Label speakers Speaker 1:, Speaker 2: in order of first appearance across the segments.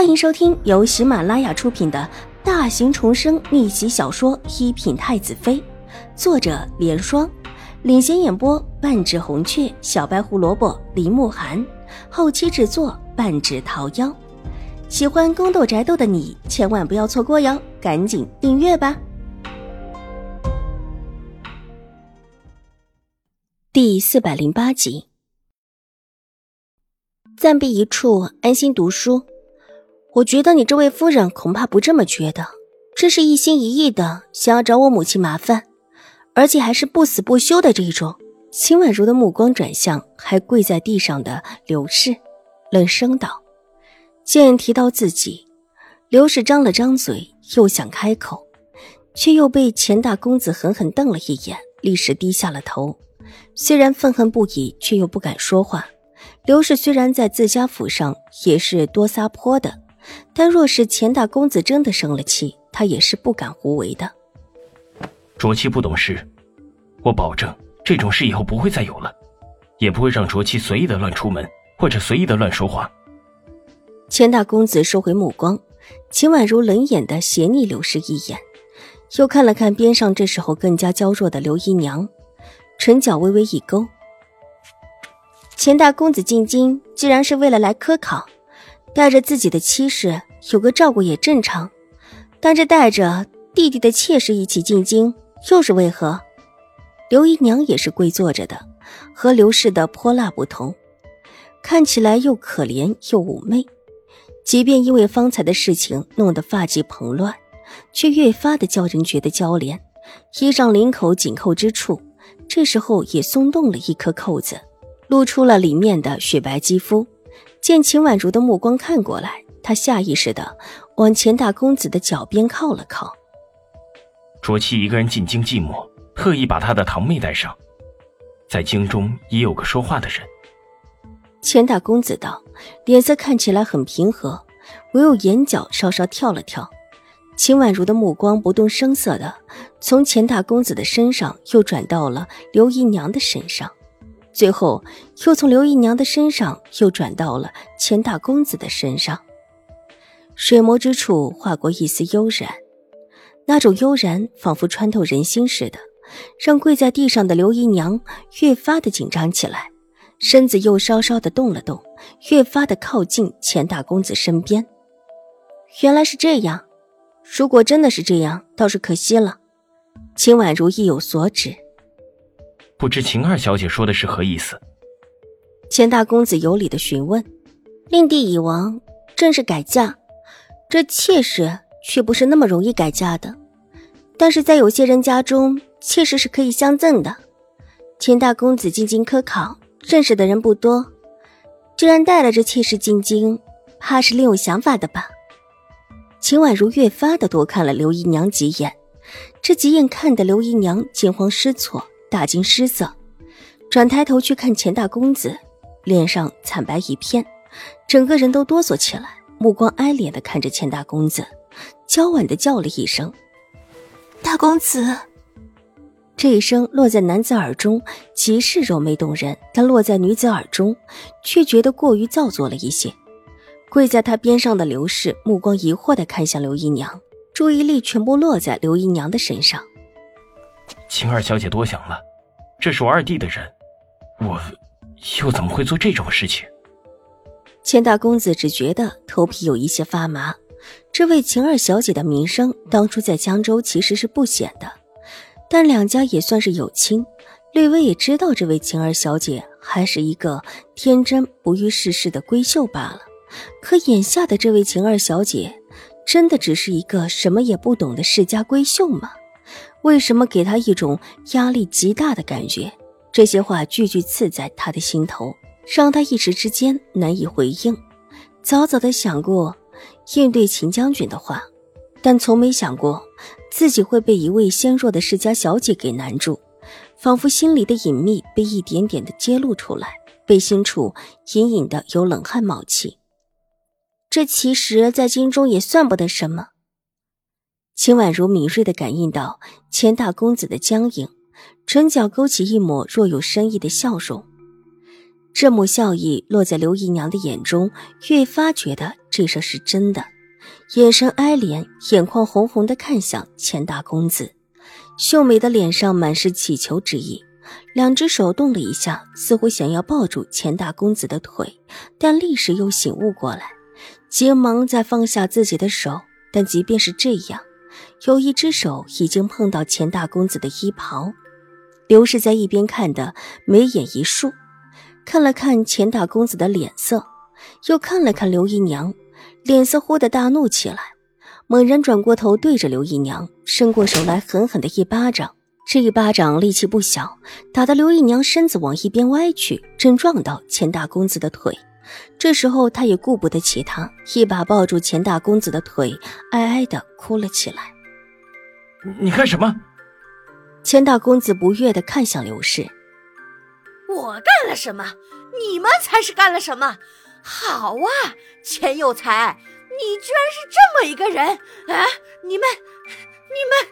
Speaker 1: 欢迎收听由喜马拉雅出品的大型重生逆袭小说《一品太子妃》，作者：莲霜，领衔演播：半指红雀、小白胡萝卜、林慕寒，后期制作：半指桃夭。喜欢宫斗宅斗的你千万不要错过哟，赶紧订阅吧！第四百零八集，暂避一处，安心读书。我觉得你这位夫人恐怕不这么觉得，这是一心一意的想要找我母亲麻烦，而且还是不死不休的这一种。秦婉如的目光转向还跪在地上的刘氏，冷声道：“见提到自己。”刘氏张了张嘴，又想开口，却又被钱大公子狠狠瞪了一眼，立时低下了头。虽然愤恨不已，却又不敢说话。刘氏虽然在自家府上也是多撒泼的。但若是钱大公子真的生了气，他也是不敢胡为的。
Speaker 2: 卓七不懂事，我保证这种事以后不会再有了，也不会让卓七随意的乱出门或者随意的乱说话。
Speaker 1: 钱大公子收回目光，秦婉如冷眼的斜睨刘氏一眼，又看了看边上这时候更加娇弱的刘姨娘，唇角微微一勾。钱大公子进京，既然是为了来科考。带着自己的妻室，有个照顾也正常，但这带着弟弟的妾室一起进京，又是为何？刘姨娘也是跪坐着的，和刘氏的泼辣不同，看起来又可怜又妩媚。即便因为方才的事情弄得发髻蓬乱，却越发的叫人觉得娇怜。衣裳领口紧扣之处，这时候也松动了一颗扣子，露出了里面的雪白肌肤。见秦婉如的目光看过来，他下意识的往钱大公子的脚边靠了靠。
Speaker 2: 卓七一个人进京寂寞，特意把他的堂妹带上，在京中也有个说话的人。
Speaker 1: 钱大公子道，脸色看起来很平和，唯有眼角稍稍跳了跳。秦婉如的目光不动声色的从钱大公子的身上又转到了刘姨娘的身上。最后，又从刘姨娘的身上又转到了钱大公子的身上，水眸之处划过一丝悠然，那种悠然仿佛穿透人心似的，让跪在地上的刘姨娘越发的紧张起来，身子又稍稍的动了动，越发的靠近钱大公子身边。原来是这样，如果真的是这样，倒是可惜了。秦婉如意有所指。
Speaker 2: 不知秦二小姐说的是何意思？
Speaker 1: 钱大公子有礼的询问。令弟已亡，正是改嫁，这妾室却不是那么容易改嫁的。但是在有些人家中，妾室是可以相赠的。钱大公子进京科考，认识的人不多，既然带了这妾室进京，怕是另有想法的吧？秦婉如越发的多看了刘姨娘几眼，这几眼看得刘姨娘惊慌失措。大惊失色，转抬头去看钱大公子，脸上惨白一片，整个人都哆嗦起来，目光哀怜的看着钱大公子，娇婉的叫了一声：“
Speaker 3: 大公子。”
Speaker 1: 这一声落在男子耳中，极是柔媚动人，但落在女子耳中，却觉得过于造作了一些。跪在他边上的刘氏目光疑惑的看向刘姨娘，注意力全部落在刘姨娘的身上。
Speaker 2: 秦二小姐多想了，这是我二弟的人，我又怎么会做这种事情？
Speaker 1: 钱大公子只觉得头皮有一些发麻。这位秦二小姐的名声当初在江州其实是不显的，但两家也算是有亲，略微也知道这位秦二小姐还是一个天真不遇世事的闺秀罢了。可眼下的这位秦二小姐，真的只是一个什么也不懂的世家闺秀吗？为什么给他一种压力极大的感觉？这些话句句刺在他的心头，让他一时之间难以回应。早早的想过应对秦将军的话，但从没想过自己会被一位纤弱的世家小姐给难住，仿佛心里的隐秘被一点点的揭露出来，背心处隐隐的有冷汗冒起。这其实，在京中也算不得什么。秦婉如敏锐的感应到钱大公子的僵硬，唇角勾起一抹若有深意的笑容。这抹笑意落在刘姨娘的眼中，越发觉得这事是真的，眼神哀怜，眼眶红红的看向钱大公子，秀美的脸上满是乞求之意，两只手动了一下，似乎想要抱住钱大公子的腿，但立时又醒悟过来，急忙再放下自己的手。但即便是这样，有一只手已经碰到钱大公子的衣袍。刘氏在一边看的眉眼一竖，看了看钱大公子的脸色，又看了看刘姨娘，脸色忽的大怒起来，猛然转过头对着刘姨娘伸过手来，狠狠的一巴掌。这一巴掌力气不小，打得刘姨娘身子往一边歪去，正撞到钱大公子的腿。这时候，他也顾不得其他，一把抱住钱大公子的腿，哀哀的哭了起来。
Speaker 2: 你干什么？
Speaker 1: 钱大公子不悦的看向刘氏：“
Speaker 4: 我干了什么？你们才是干了什么！好啊，钱有才，你居然是这么一个人啊！你们，你们……”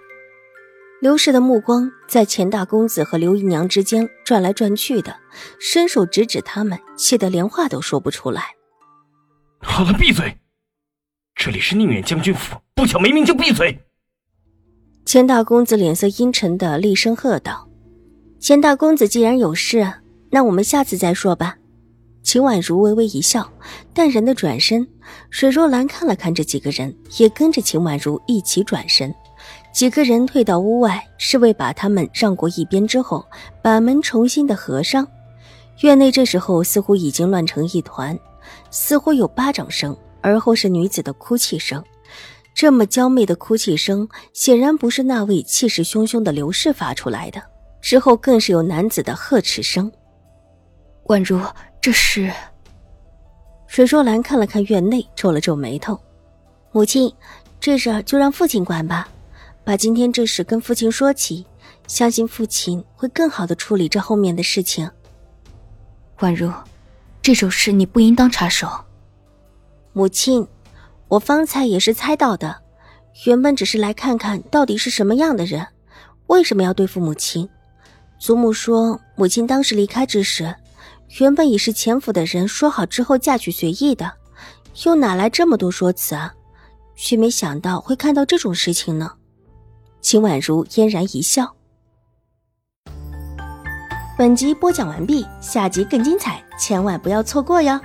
Speaker 1: 刘氏的目光在钱大公子和刘姨娘之间转来转去的，伸手指指他们，气得连话都说不出来。
Speaker 2: 好了，闭嘴！这里是宁远将军府，不想没名就闭嘴！
Speaker 1: 钱大公子脸色阴沉的厉声喝道：“钱大公子既然有事，那我们下次再说吧。”秦婉如微微一笑，淡然的转身。水若兰看了看这几个人，也跟着秦婉如一起转身。几个人退到屋外，侍卫把他们让过一边之后，把门重新的合上。院内这时候似乎已经乱成一团，似乎有巴掌声，而后是女子的哭泣声。这么娇媚的哭泣声，显然不是那位气势汹汹的刘氏发出来的。之后更是有男子的呵斥声：“
Speaker 3: 婉如，这是……”
Speaker 1: 水若兰看了看院内，皱了皱眉头：“母亲，这事就让父亲管吧。”把今天这事跟父亲说起，相信父亲会更好的处理这后面的事情。
Speaker 3: 宛如，这种事你不应当插手。
Speaker 1: 母亲，我方才也是猜到的，原本只是来看看到底是什么样的人，为什么要对付母亲。祖母说，母亲当时离开之时，原本已是前府的人说好之后嫁娶随意的，又哪来这么多说辞啊？却没想到会看到这种事情呢。秦婉如嫣然一笑。本集播讲完毕，下集更精彩，千万不要错过哟。